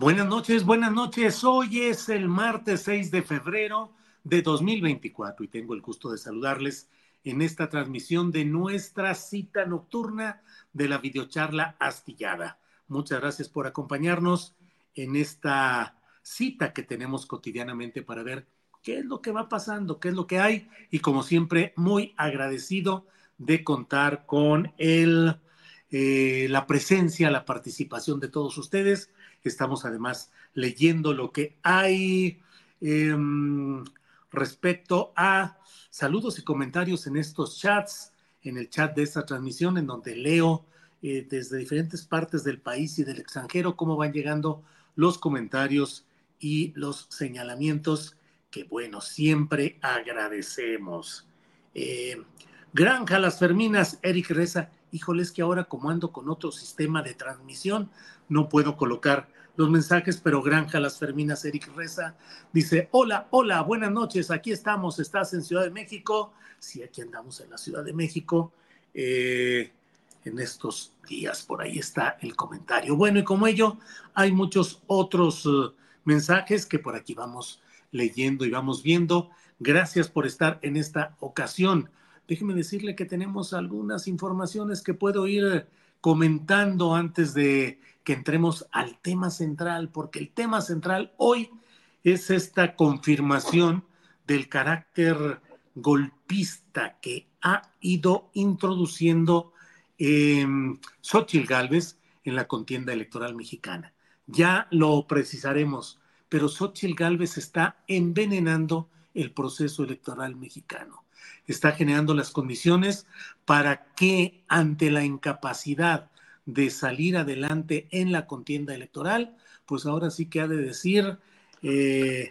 Buenas noches, buenas noches. Hoy es el martes 6 de febrero de 2024 y tengo el gusto de saludarles en esta transmisión de nuestra cita nocturna de la videocharla astillada. Muchas gracias por acompañarnos en esta cita que tenemos cotidianamente para ver qué es lo que va pasando, qué es lo que hay y como siempre muy agradecido de contar con el, eh, la presencia, la participación de todos ustedes Estamos además leyendo lo que hay em, respecto a saludos y comentarios en estos chats, en el chat de esta transmisión, en donde leo eh, desde diferentes partes del país y del extranjero cómo van llegando los comentarios y los señalamientos que, bueno, siempre agradecemos. Eh, Granja Las Ferminas, Eric Reza, híjoles que ahora como ando con otro sistema de transmisión, no puedo colocar los mensajes, pero Granja Las Ferminas, Eric Reza, dice, hola, hola, buenas noches, aquí estamos, estás en Ciudad de México, sí, aquí andamos en la Ciudad de México, eh, en estos días, por ahí está el comentario. Bueno, y como ello, hay muchos otros uh, mensajes que por aquí vamos leyendo y vamos viendo. Gracias por estar en esta ocasión. Déjeme decirle que tenemos algunas informaciones que puedo ir comentando antes de que entremos al tema central, porque el tema central hoy es esta confirmación del carácter golpista que ha ido introduciendo eh, Xochitl Gálvez en la contienda electoral mexicana. Ya lo precisaremos, pero Xochitl Gálvez está envenenando el proceso electoral mexicano está generando las condiciones para que ante la incapacidad de salir adelante en la contienda electoral, pues ahora sí que ha de decir, eh,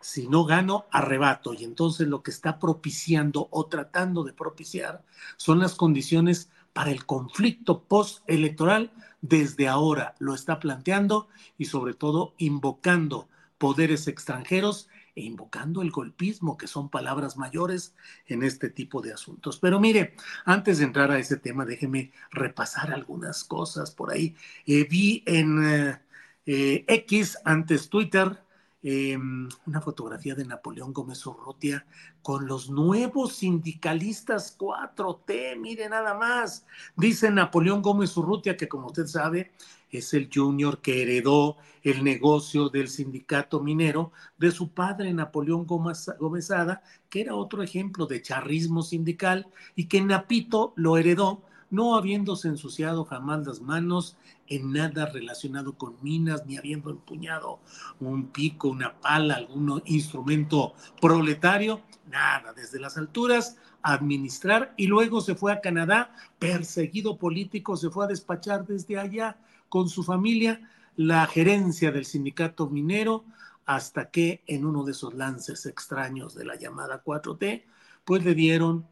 si no gano, arrebato. Y entonces lo que está propiciando o tratando de propiciar son las condiciones para el conflicto postelectoral. Desde ahora lo está planteando y sobre todo invocando poderes extranjeros e invocando el golpismo, que son palabras mayores en este tipo de asuntos. Pero mire, antes de entrar a ese tema, déjeme repasar algunas cosas por ahí. Eh, vi en eh, eh, X, antes Twitter, em, una fotografía de Napoleón Gómez Urrutia con los nuevos sindicalistas 4T, mire nada más. Dice Napoleón Gómez Urrutia que como usted sabe es el junior que heredó el negocio del sindicato minero de su padre Napoleón Gómezada, que era otro ejemplo de charrismo sindical y que Napito lo heredó no habiéndose ensuciado jamás las manos en nada relacionado con minas, ni habiendo empuñado un pico, una pala, algún instrumento proletario, nada, desde las alturas administrar y luego se fue a Canadá, perseguido político, se fue a despachar desde allá con su familia la gerencia del sindicato minero hasta que en uno de esos lances extraños de la llamada 4T, pues le dieron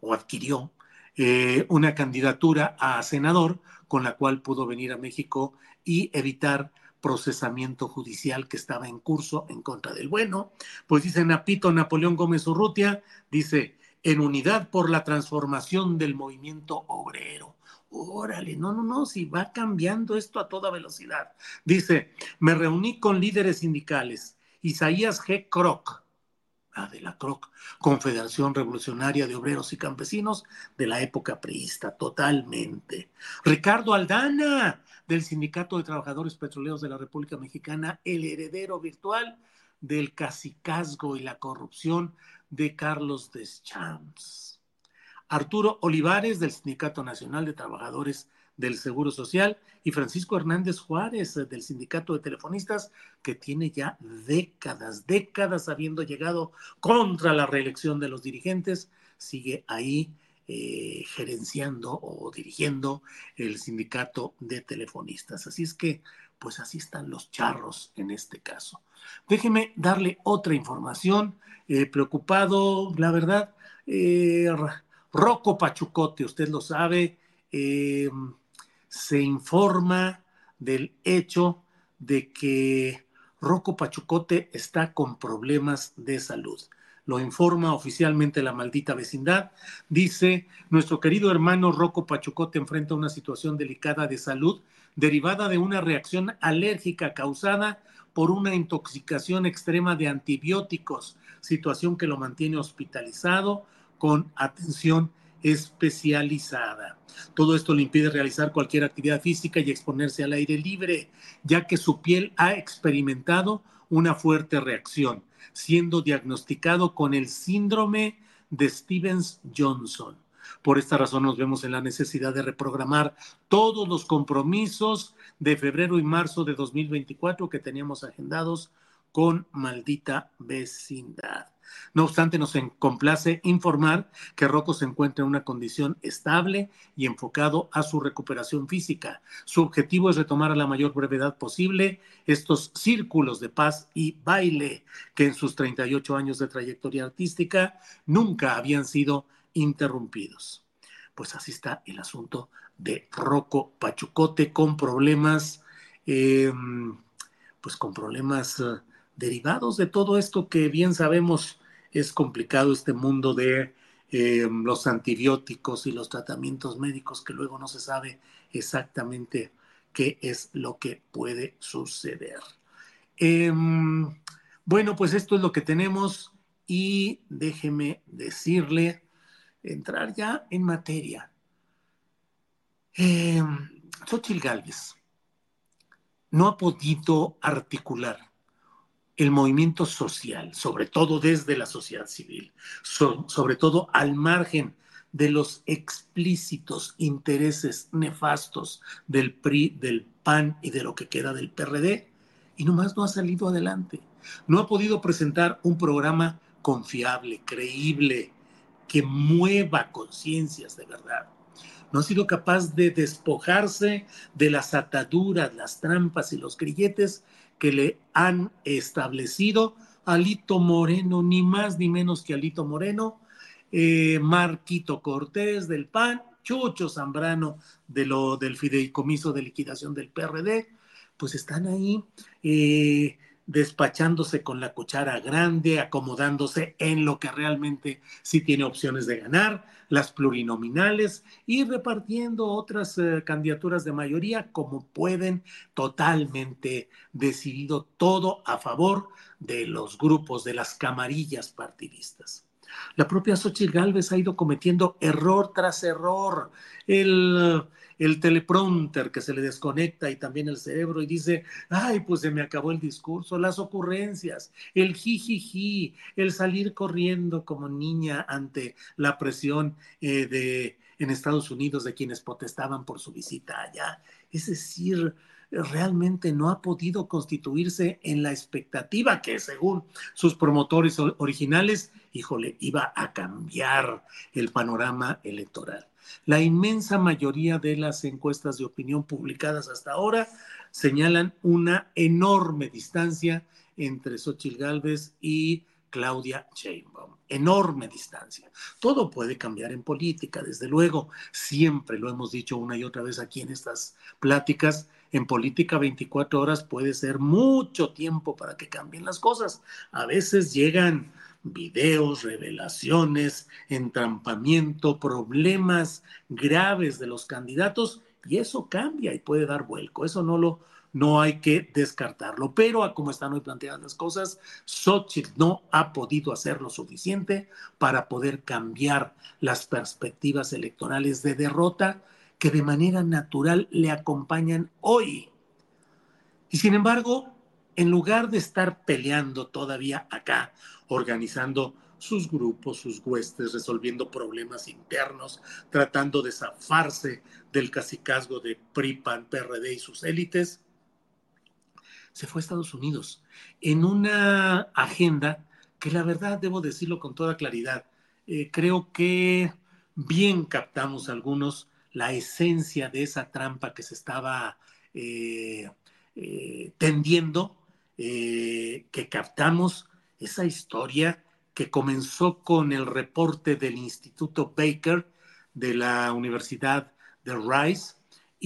o adquirió eh, una candidatura a senador con la cual pudo venir a México y evitar procesamiento judicial que estaba en curso en contra del bueno. Pues dice Napito Napoleón Gómez Urrutia, dice, en unidad por la transformación del movimiento obrero. Órale, no, no, no, si va cambiando esto a toda velocidad. Dice, me reuní con líderes sindicales, Isaías G. Kroc, ah, de la CROC, Confederación Revolucionaria de Obreros y Campesinos de la época priista, totalmente. Ricardo Aldana, del Sindicato de Trabajadores Petroleros de la República Mexicana, el heredero virtual del cacicazgo y la corrupción de Carlos Deschamps. Arturo Olivares, del Sindicato Nacional de Trabajadores del Seguro Social, y Francisco Hernández Juárez, del Sindicato de Telefonistas, que tiene ya décadas, décadas habiendo llegado contra la reelección de los dirigentes, sigue ahí eh, gerenciando o dirigiendo el sindicato de telefonistas. Así es que, pues así están los charros en este caso. Déjeme darle otra información. Eh, preocupado, la verdad, eh, Rocco Pachucote, usted lo sabe, se informa del hecho de que Rocco Pachucote está con problemas de salud lo informa oficialmente la maldita vecindad. Dice, nuestro querido hermano Rocco Pachucote enfrenta una situación delicada de salud derivada de una reacción alérgica causada por una intoxicación extrema de antibióticos, situación que lo mantiene hospitalizado con atención especializada. Todo esto le impide realizar cualquier actividad física y exponerse al aire libre, ya que su piel ha experimentado una fuerte reacción siendo diagnosticado con el síndrome de Stevens Johnson. Por esta razón nos vemos en la necesidad de reprogramar todos los compromisos de febrero y marzo de 2024 que teníamos agendados con maldita vecindad. No obstante, nos complace informar que Rocco se encuentra en una condición estable y enfocado a su recuperación física. Su objetivo es retomar a la mayor brevedad posible estos círculos de paz y baile que en sus 38 años de trayectoria artística nunca habían sido interrumpidos. Pues así está el asunto de Rocco Pachucote con problemas, em, pues con problemas eh, derivados de todo esto que bien sabemos es complicado este mundo de eh, los antibióticos y los tratamientos médicos que luego no se sabe exactamente qué es lo que puede suceder. Em, bueno, pues esto es lo que tenemos y déjeme decirle, entrar ya en materia. Eh, Xochitl no ha podido articular el movimiento social, sobre todo desde la sociedad civil, sobre todo al margen de los explícitos intereses nefastos del PRI, del PAN y de lo que queda del PRD, y nomás no ha salido adelante. No ha podido presentar un programa confiable, creíble, que mueva conciencias de verdad. No ha sido capaz de despojarse de las ataduras, las trampas y los grilletes que le han establecido Alito Moreno, ni más ni menos que Alito Moreno, eh, Marquito Cortés del PAN, Chucho Zambrano de lo, del fideicomiso de liquidación del PRD, pues están ahí eh, despachándose con la cuchara grande, acomodándose en lo que realmente sí tiene opciones de ganar, las plurinominales y repartiendo otras eh, candidaturas de mayoría como pueden, totalmente decidido todo a favor de los grupos, de las camarillas partidistas. La propia Xochitl Gálvez ha ido cometiendo error tras error. El el teleprompter que se le desconecta y también el cerebro y dice, ay, pues se me acabó el discurso, las ocurrencias, el jijiji, el salir corriendo como niña ante la presión eh, de en Estados Unidos de quienes protestaban por su visita allá. Es decir, realmente no ha podido constituirse en la expectativa que según sus promotores originales, híjole, iba a cambiar el panorama electoral. La inmensa mayoría de las encuestas de opinión publicadas hasta ahora señalan una enorme distancia entre Xochitl Gálvez y Claudia Sheinbaum. Enorme distancia. Todo puede cambiar en política, desde luego. Siempre lo hemos dicho una y otra vez aquí en estas pláticas. En política 24 horas puede ser mucho tiempo para que cambien las cosas. A veces llegan videos, revelaciones, entrampamiento, problemas graves de los candidatos y eso cambia y puede dar vuelco. Eso no lo no hay que descartarlo. Pero a como están hoy planteadas las cosas, Xochitl no ha podido hacer lo suficiente para poder cambiar las perspectivas electorales de derrota que de manera natural le acompañan hoy. Y sin embargo, en lugar de estar peleando todavía acá, organizando sus grupos, sus huestes, resolviendo problemas internos, tratando de zafarse del cacicazgo de PRIPAN, PRD y sus élites, se fue a Estados Unidos en una agenda que la verdad debo decirlo con toda claridad. Eh, creo que bien captamos algunos la esencia de esa trampa que se estaba eh, eh, tendiendo, que captamos esa historia que comenzó con el reporte del Instituto Baker de la Universidad de Rice,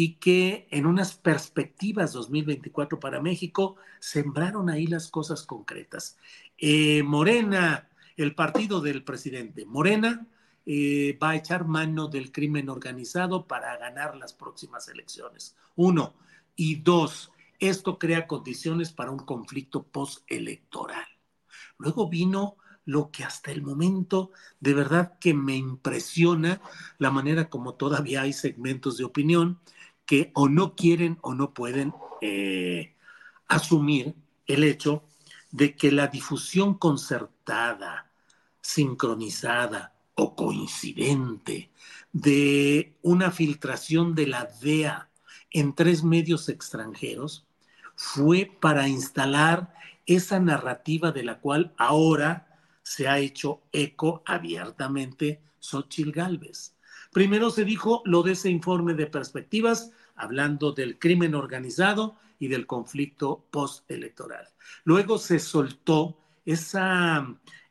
y que en unas perspectivas 2024 para México sembraron ahí las cosas concretas. Eh, Morena, el partido del presidente, Morena eh, va a echar mano del crimen organizado para ganar las próximas elecciones. Uno. Y dos, esto crea condiciones para un conflicto postelectoral. Luego vino lo que hasta el momento de verdad que me impresiona la manera como todavía hay segmentos de opinión que o no quieren o no pueden eh, asumir el hecho de que la difusión concertada, sincronizada o coincidente de una filtración de la DEA en tres medios extranjeros fue para instalar esa narrativa de la cual ahora se ha hecho eco abiertamente Xochitl Gálvez. Primero se dijo lo de ese informe de perspectivas, hablando del crimen organizado y del conflicto postelectoral. Luego se soltó esa,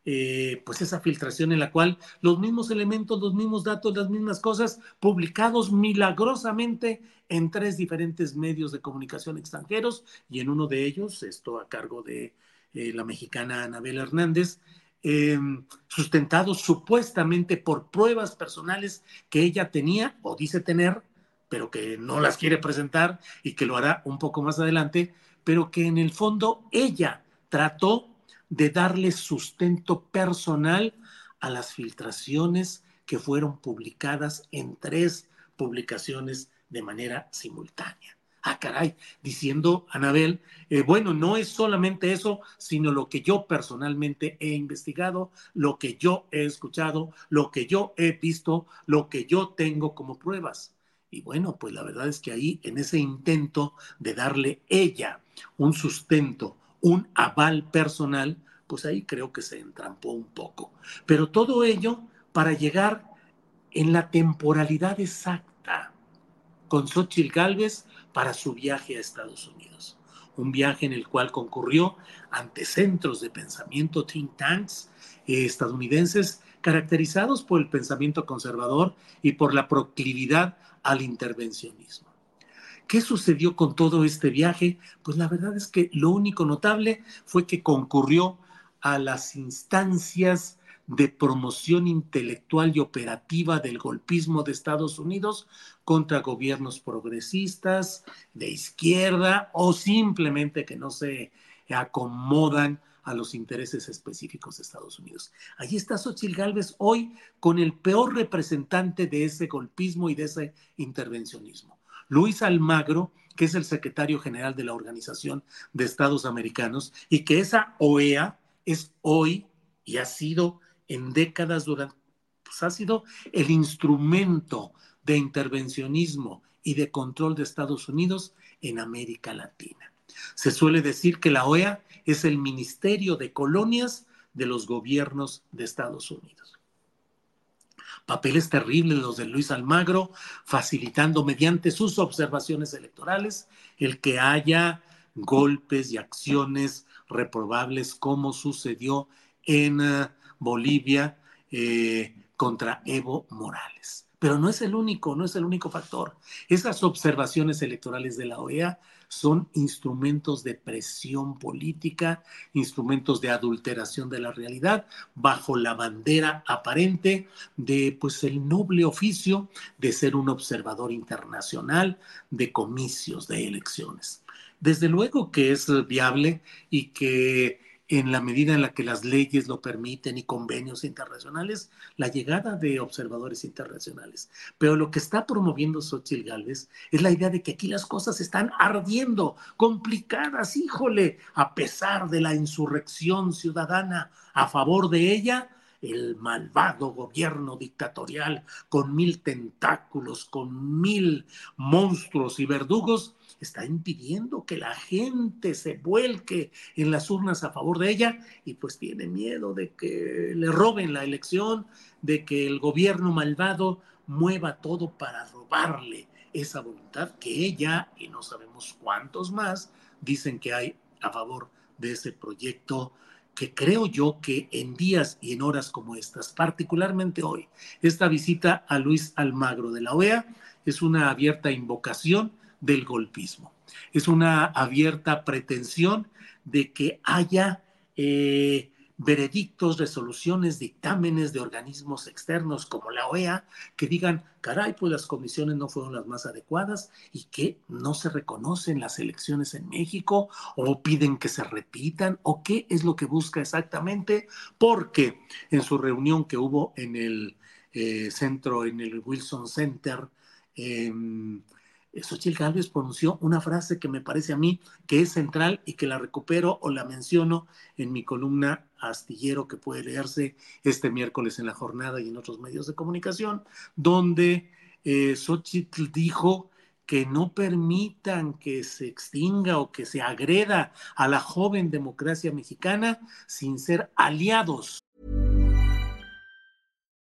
eh, pues esa filtración en la cual los mismos elementos, los mismos datos, las mismas cosas, publicados milagrosamente en tres diferentes medios de comunicación extranjeros y en uno de ellos, esto a cargo de eh, la mexicana Anabel Hernández, Em, sustentado supuestamente por pruebas personales que ella tenía o dice tener, pero que no las quiere presentar y que lo hará un poco más adelante, pero que en el fondo ella trató de darle sustento personal a las filtraciones que fueron publicadas en tres publicaciones de manera simultánea ah, caray, diciendo Anabel, eh, bueno, no es solamente eso, sino lo que yo personalmente he investigado, lo que yo he escuchado, lo que yo he visto, lo que yo tengo como pruebas. Y bueno, pues la verdad es que ahí, en ese intento de darle ella un sustento, un aval personal, pues ahí creo que se entrampó un poco. Pero todo ello para llegar en la temporalidad exacta con Xochitl Galvez para su viaje a Estados Unidos. Un viaje en el cual concurrió ante centros de pensamiento think tanks estadounidenses caracterizados por el pensamiento conservador y por la proclividad al intervencionismo. ¿Qué sucedió con todo este viaje? Pues la verdad es que lo único notable fue que concurrió a las instancias de promoción intelectual y operativa del golpismo de Estados Unidos contra gobiernos progresistas, de izquierda o simplemente que no se acomodan a los intereses específicos de Estados Unidos. Allí está Xochitl Gálvez hoy con el peor representante de ese golpismo y de ese intervencionismo. Luis Almagro, que es el secretario general de la Organización de Estados Americanos, y que esa OEA es hoy y ha sido en décadas durante, pues ha sido el instrumento de intervencionismo y de control de Estados Unidos en América Latina. Se suele decir que la OEA es el Ministerio de Colonias de los gobiernos de Estados Unidos. Papeles terribles los de Luis Almagro, facilitando mediante sus observaciones electorales el que haya golpes y acciones reprobables como sucedió en eh, Bolivia eh, contra Evo Morales. Pero no es el único, no es el único factor. Esas observaciones electorales de la OEA son instrumentos de presión política, instrumentos de adulteración de la realidad, bajo la bandera aparente de pues el noble oficio de ser un observador internacional de comicios, de elecciones. Desde luego que es viable y que en la medida en la que las leyes lo permiten y convenios internacionales, la llegada de observadores internacionales. Pero lo que está promoviendo Xochitl Gálvez es la idea de que aquí las cosas están ardiendo, complicadas, híjole, a pesar de la insurrección ciudadana a favor de ella, el malvado gobierno dictatorial con mil tentáculos, con mil monstruos y verdugos, está impidiendo que la gente se vuelque en las urnas a favor de ella y pues tiene miedo de que le roben la elección, de que el gobierno malvado mueva todo para robarle esa voluntad que ella y no sabemos cuántos más dicen que hay a favor de ese proyecto que creo yo que en días y en horas como estas, particularmente hoy, esta visita a Luis Almagro de la OEA es una abierta invocación del golpismo. Es una abierta pretensión de que haya eh, veredictos, resoluciones, dictámenes de organismos externos como la OEA que digan, caray, pues las comisiones no fueron las más adecuadas y que no se reconocen las elecciones en México o piden que se repitan o qué es lo que busca exactamente, porque en su reunión que hubo en el eh, centro, en el Wilson Center, eh, Xochitl Gálvez pronunció una frase que me parece a mí que es central y que la recupero o la menciono en mi columna astillero que puede leerse este miércoles en la jornada y en otros medios de comunicación, donde eh, Xochitl dijo que no permitan que se extinga o que se agreda a la joven democracia mexicana sin ser aliados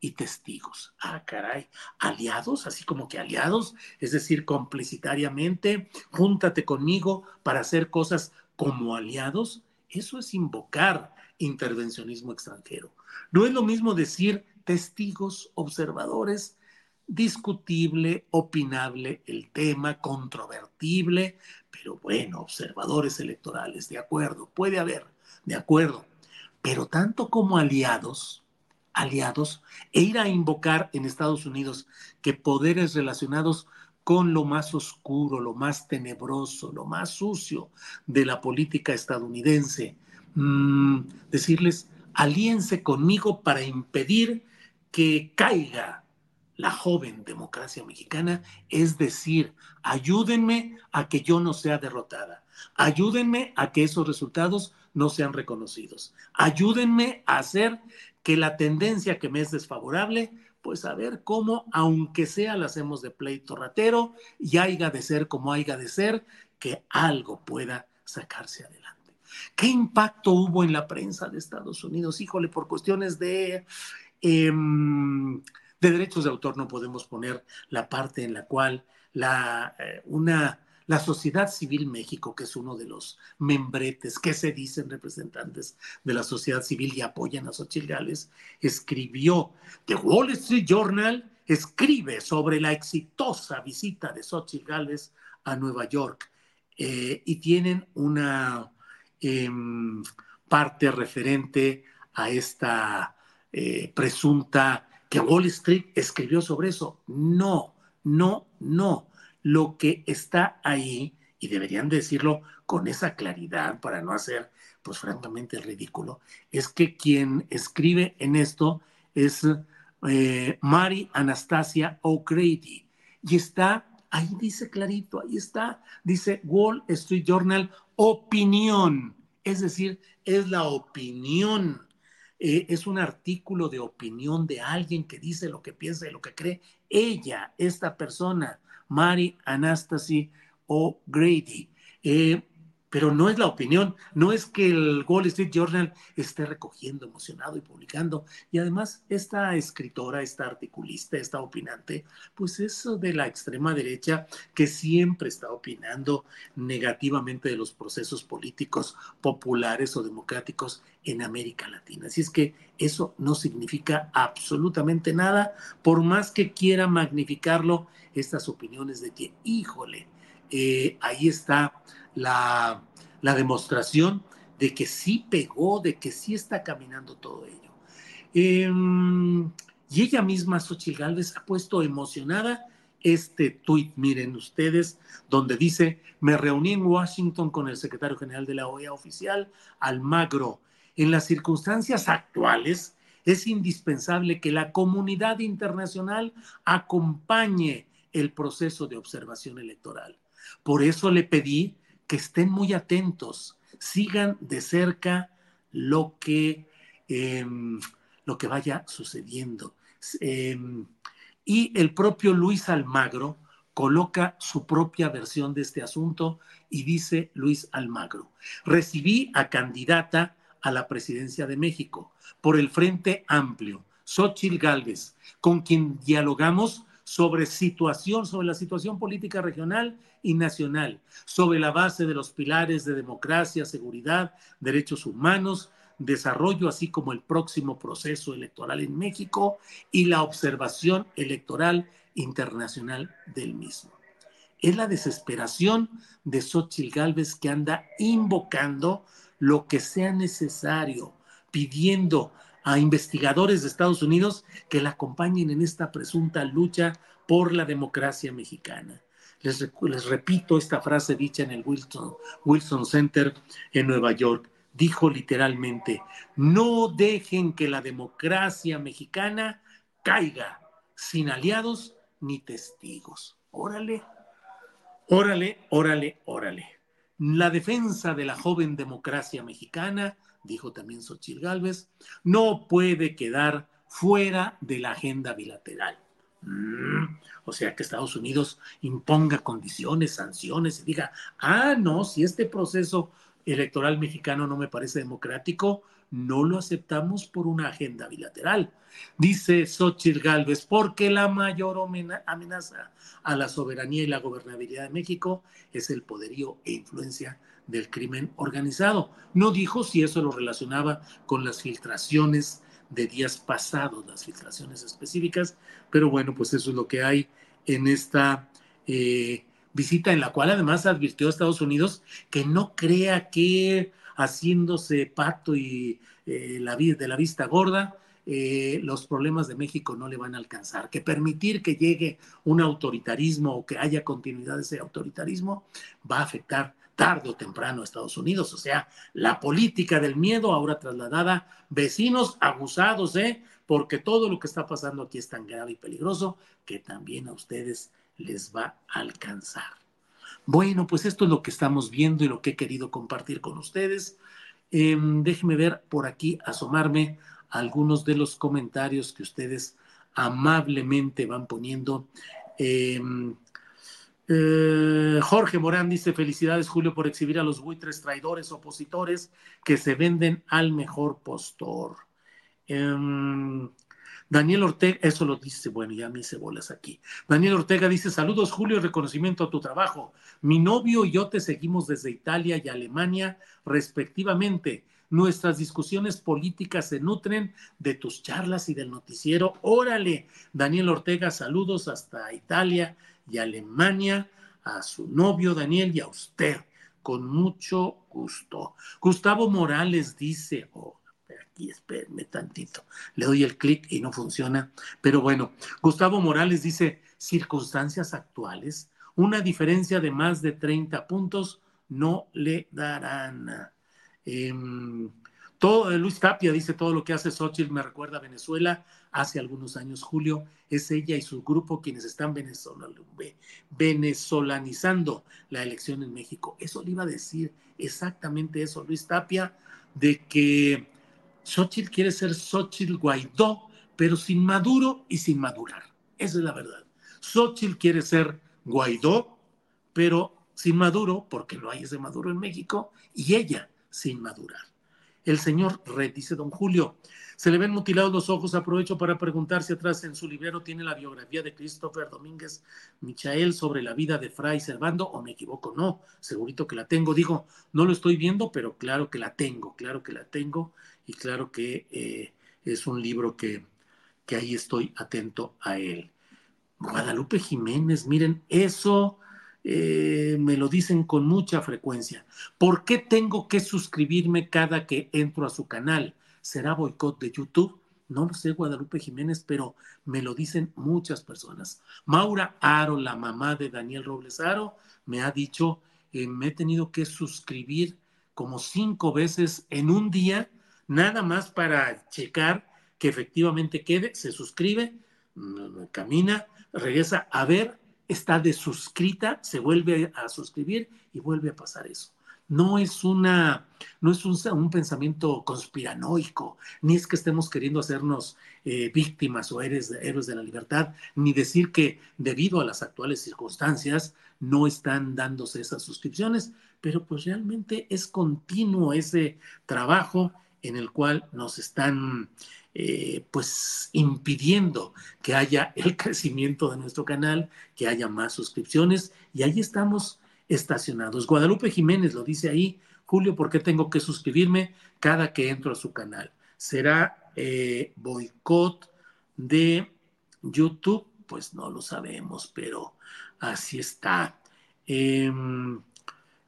Y testigos. Ah, caray, aliados, así como que aliados, es decir, complicitariamente, júntate conmigo para hacer cosas como aliados. Eso es invocar intervencionismo extranjero. No es lo mismo decir testigos, observadores, discutible, opinable el tema, controvertible, pero bueno, observadores electorales, de acuerdo, puede haber, de acuerdo, pero tanto como aliados, aliados e ir a invocar en Estados Unidos que poderes relacionados con lo más oscuro, lo más tenebroso, lo más sucio de la política estadounidense, mm, decirles, alíense conmigo para impedir que caiga la joven democracia mexicana, es decir, ayúdenme a que yo no sea derrotada, ayúdenme a que esos resultados no sean reconocidos, ayúdenme a hacer que la tendencia que me es desfavorable, pues a ver cómo, aunque sea la hacemos de pleito ratero, y haya de ser como haya de ser, que algo pueda sacarse adelante. ¿Qué impacto hubo en la prensa de Estados Unidos? Híjole, por cuestiones de, em, de derechos de autor no podemos poner la parte en la cual la, eh, una la Sociedad Civil México, que es uno de los membretes que se dicen representantes de la sociedad civil y apoyan a Xochitl Gales, escribió, The Wall Street Journal escribe sobre la exitosa visita de Xochitl Gales a Nueva York eh, y tienen una, em, parte referente a esta eh, presunta que Wall Street escribió sobre eso. No, no, no. Lo que está ahí, y deberían decirlo con esa claridad para no hacer, pues francamente, ridículo, es que quien escribe en esto es eh, Mary Anastasia O'Grady. Y está, ahí dice clarito, ahí está, dice Wall Street Journal, opinión. Es decir, es la opinión. Eh, es un artículo de opinión de alguien que dice lo que piensa y lo que cree. Ella, esta persona, Mary Anastasia O'Grady. Eh, pero no es la opinión, no es que el Wall Street Journal esté recogiendo, emocionado y publicando. Y además, esta escritora, esta articulista, esta opinante, pues eso de la extrema derecha que siempre está opinando negativamente de los procesos políticos populares o democráticos en América Latina. Así es que eso no significa absolutamente nada, por más que quiera magnificarlo, estas opiniones de que, híjole, eh, ahí está la, demostración de que sí pegó, de que sí está caminando todo ello. Em, y ella misma, Xochitl Gálvez, ha puesto emocionada este tuit, miren ustedes, donde dice, me reuní en Washington con el secretario general de la OEA oficial, Almagro. En las circunstancias actuales, es indispensable que la comunidad internacional acompañe el proceso de observación electoral. Por eso le pedí que estén muy atentos, sigan de cerca lo que, em, lo que vaya sucediendo. Em, y el propio Luis Almagro coloca su propia versión de este asunto y dice Luis Almagro, recibí a candidata a la presidencia de México por el Frente Amplio, Xochitl Gálvez, con quien dialogamos sobre situación, sobre la situación política regional y nacional, sobre la base de los pilares de democracia, seguridad, derechos humanos, desarrollo, así como el próximo proceso electoral en México y la observación electoral internacional del mismo. Es la desesperación de Xochitl Gálvez que anda invocando lo que sea necesario, pidiendo a investigadores de Estados Unidos que la acompañen en esta presunta lucha por la democracia mexicana. Les, les repito esta frase dicha en el Wilson, Wilson Center en Nueva York. Dijo literalmente, no dejen que la democracia mexicana caiga sin aliados ni testigos. Órale, órale, órale, órale. La defensa de la joven democracia mexicana dijo también Xochitl Gálvez, no puede quedar fuera de la agenda bilateral. Mm, o sea, que Estados Unidos imponga condiciones, sanciones y diga, ah, no, si este proceso electoral mexicano no me parece democrático, no lo aceptamos por una agenda bilateral. Dice Xochitl Gálvez, porque la mayor amenaza a la soberanía y la gobernabilidad de México es el poderío e influencia del crimen organizado. No dijo si eso lo relacionaba con las filtraciones de días pasados, las filtraciones específicas, pero bueno, pues eso es lo que hay en esta eh, visita, en la cual además advirtió a Estados Unidos que no crea que haciéndose pacto y eh, la, de la vista gorda, eh, los problemas de México no le van a alcanzar, que permitir que llegue un autoritarismo o que haya continuidad de ese autoritarismo va a afectar tarde o temprano a Estados Unidos. O sea, la política del miedo ahora trasladada, vecinos abusados, ¿eh? Porque todo lo que está pasando aquí es tan grave y peligroso que también a ustedes les va a alcanzar. Bueno, pues esto es lo que estamos viendo y lo que he querido compartir con ustedes. Eh, déjenme ver por aquí, asomarme algunos de los comentarios que ustedes amablemente van poniendo. Em, eh, Jorge Morán dice, felicidades Julio por exhibir a los buitres traidores opositores que se venden al mejor postor. Em, Daniel Ortega, eso lo dice, bueno, ya me hice bolas aquí. Daniel Ortega dice, saludos Julio reconocimiento a tu trabajo. Mi novio y yo te seguimos desde Italia y Alemania respectivamente. Nuestras discusiones políticas se nutren de tus charlas y del noticiero. Órale, Daniel Ortega, saludos hasta Italia y Alemania, a su novio Daniel y a usted. con mucho gusto. Gustavo Morales dice, oh, aquí espérenme tantito, le doy el clic y no funciona, pero bueno, Gustavo Morales dice, circunstancias actuales, una diferencia de más de 30 puntos no le darán. Em, todo, Luis Tapia dice todo lo que hace Xochitl me recuerda a Venezuela hace algunos años, Julio. Es ella y su grupo quienes están venezolanizando la elección en México. Eso le iba a decir exactamente eso, Luis Tapia, de que Xochitl quiere ser Xochitl Guaidó, pero sin Maduro y sin madurar. Esa es la verdad. Xochitl quiere ser Guaidó, pero sin Maduro, porque no hay ese Maduro en México, y ella sin madurar. El señor Red, dice don Julio, se le ven mutilados los ojos. Aprovecho para preguntar si atrás en su librero tiene la biografía de Christopher Domínguez Michael sobre la vida de Fray Servando, o me equivoco, no, segurito que la tengo. Digo, no lo estoy viendo, pero claro que la tengo, claro que la tengo, y claro que eh, es un libro que, que ahí estoy atento a él. Guadalupe Jiménez, miren, eso eh, me lo dicen con mucha frecuencia. ¿Por qué tengo que suscribirme cada que entro a su canal? ¿Será boicot de YouTube? No lo sé, Guadalupe Jiménez, pero me lo dicen muchas personas. Maura Aro, la mamá de Daniel Robles Aro, me ha dicho, eh, me he tenido que suscribir como cinco veces en un día, nada más para checar que efectivamente quede, se suscribe, mm, camina, regresa a ver está desuscrita, se vuelve a suscribir y vuelve a pasar eso. No es una, no es un, pensamiento conspiranoico, ni es que estemos queriendo hacernos eh, víctimas o héroes, héroes de la libertad, ni decir que debido a las actuales circunstancias no están dándose esas suscripciones, pero pues realmente es continuo ese trabajo en el cual nos están eh, pues impidiendo que haya el crecimiento de nuestro canal, que haya más suscripciones y ahí estamos estacionados. Guadalupe Jiménez lo dice ahí, Julio, ¿por qué tengo que suscribirme cada que entro a su canal? ¿Será eh, boicot de YouTube? Pues no lo sabemos, pero así está. Em,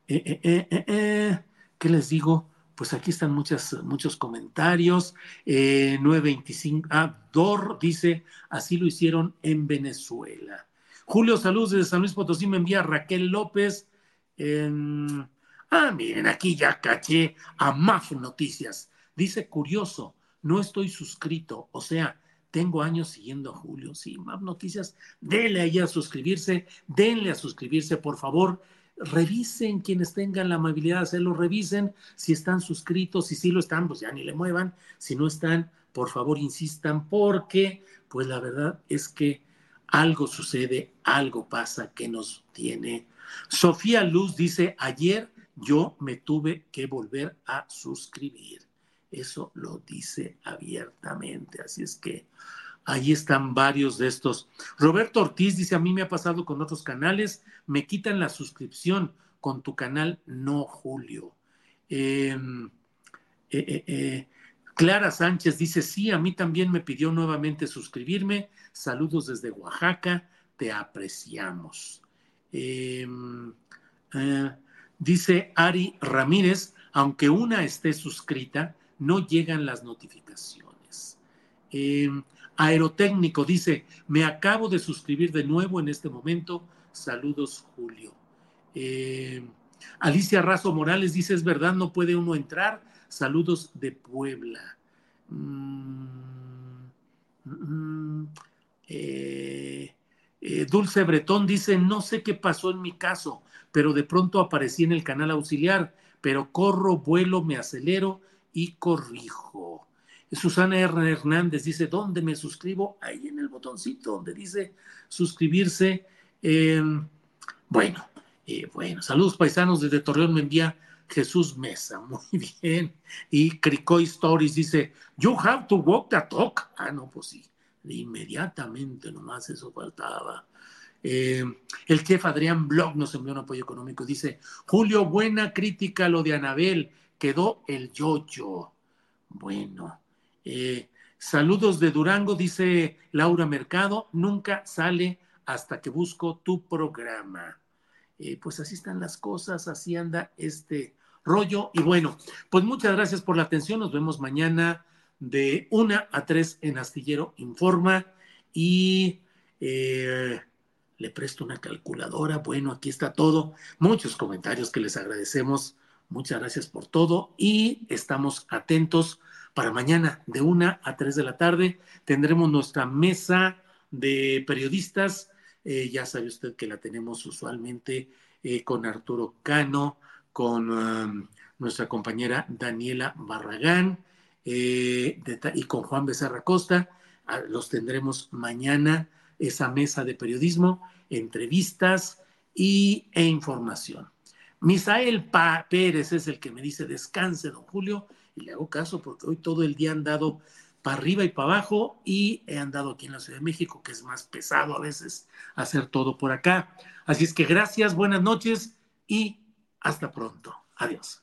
eh, ¿Qué les digo? Pues aquí están muchas, muchos comentarios. 925, eh, ah, Dor dice, así lo hicieron en Venezuela. Julio Salud desde San Luis Potosí me envía Raquel López. ah, miren, aquí ya caché a MAF Noticias. Dice, curioso, no estoy suscrito, o sea, tengo años siguiendo a Julio. Sí, MAF Noticias, denle ahí a suscribirse, denle a suscribirse, por favor revisen quienes tengan la amabilidad de hacerlo, revisen si están suscritos, si sí lo están, pues ya ni le muevan, si no están, por favor insistan, porque pues la verdad es que algo sucede, algo pasa que nos tiene. Sofía Luz dice, ayer yo me tuve que volver a suscribir. Eso lo dice abiertamente, así es que Ahí están varios de estos. Roberto Ortiz dice, a mí me ha pasado con otros canales, me quitan la suscripción con tu canal, no Julio. Em, eh, eh, eh, Clara Sánchez dice, sí, a mí también me pidió nuevamente suscribirme. Saludos desde Oaxaca, te apreciamos. Em, dice Ari Ramírez, aunque una esté suscrita, no llegan las notificaciones. Aerotécnico dice, me acabo de suscribir de nuevo en este momento. Saludos, Julio. Eh, Alicia Razo Morales dice, es verdad, no puede uno entrar. Saludos de Puebla. Mm, mm, eh, eh, Dulce Bretón dice, no sé qué pasó en mi caso, pero de pronto aparecí en el canal auxiliar, pero corro, vuelo, me acelero y corrijo. Susana. Hernández dice, ¿dónde me suscribo? Ahí en el botoncito donde dice suscribirse. Em, bueno, eh, bueno, saludos paisanos desde Torreón, me envía Jesús Mesa, muy bien. Y Cricoy Stories dice, you have to walk the talk. Ah, no, pues sí, inmediatamente nomás eso faltaba. Em, el chef Adrián Blog nos envió un apoyo económico. Dice, Julio, buena crítica lo de Anabel, quedó el yo-yo. Bueno, eh, saludos de Durango, dice Laura Mercado, nunca sale hasta que busco tu programa. eh, pues así están las cosas, así anda este rollo. Y bueno, pues muchas gracias por la atención. Nos vemos mañana de una a tres en Astillero Informa y eh, le presto una calculadora. Bueno, aquí está todo. Muchos comentarios que les agradecemos. Muchas gracias por todo y estamos atentos para mañana de una a tres de la tarde. Tendremos nuestra mesa de periodistas. Eh, ya sabe usted que la tenemos usualmente eh, con Arturo Cano, con um, nuestra compañera Daniela Barragán eh, y con Juan Becerra Costa. Ah, los tendremos mañana, esa mesa de periodismo, entrevistas y, e información. Misael Pérez es el que me dice descanse, don Julio, y le hago caso porque hoy todo el día han dado para arriba y para abajo y he andado aquí en la Ciudad de México, que es más pesado a veces hacer todo por acá. Así es que gracias, buenas noches y hasta pronto. Adiós.